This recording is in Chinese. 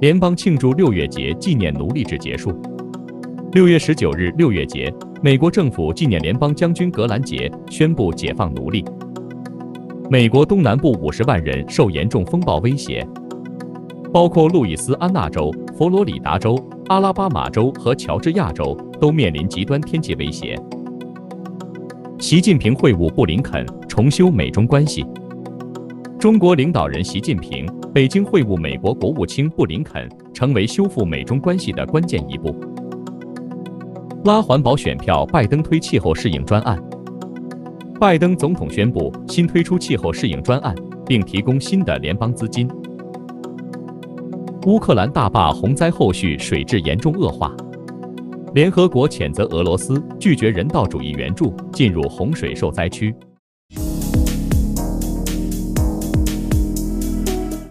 联邦庆祝六月节，纪念奴隶制结束。六月十九日，六月节，美国政府纪念联邦将军格兰杰，宣布解放奴隶。美国东南部五十万人受严重风暴威胁，包括路易斯安那州、佛罗里达州、阿拉巴马州和乔治亚州都面临极端天气威胁。习近平会晤布林肯，重修美中关系。中国领导人习近平北京会晤美国国务卿布林肯，成为修复美中关系的关键一步。拉环保选票，拜登推气候适应专案。拜登总统宣布新推出气候适应专案，并提供新的联邦资金。乌克兰大坝洪灾后续水质严重恶化，联合国谴责俄罗斯拒绝人道主义援助进入洪水受灾区。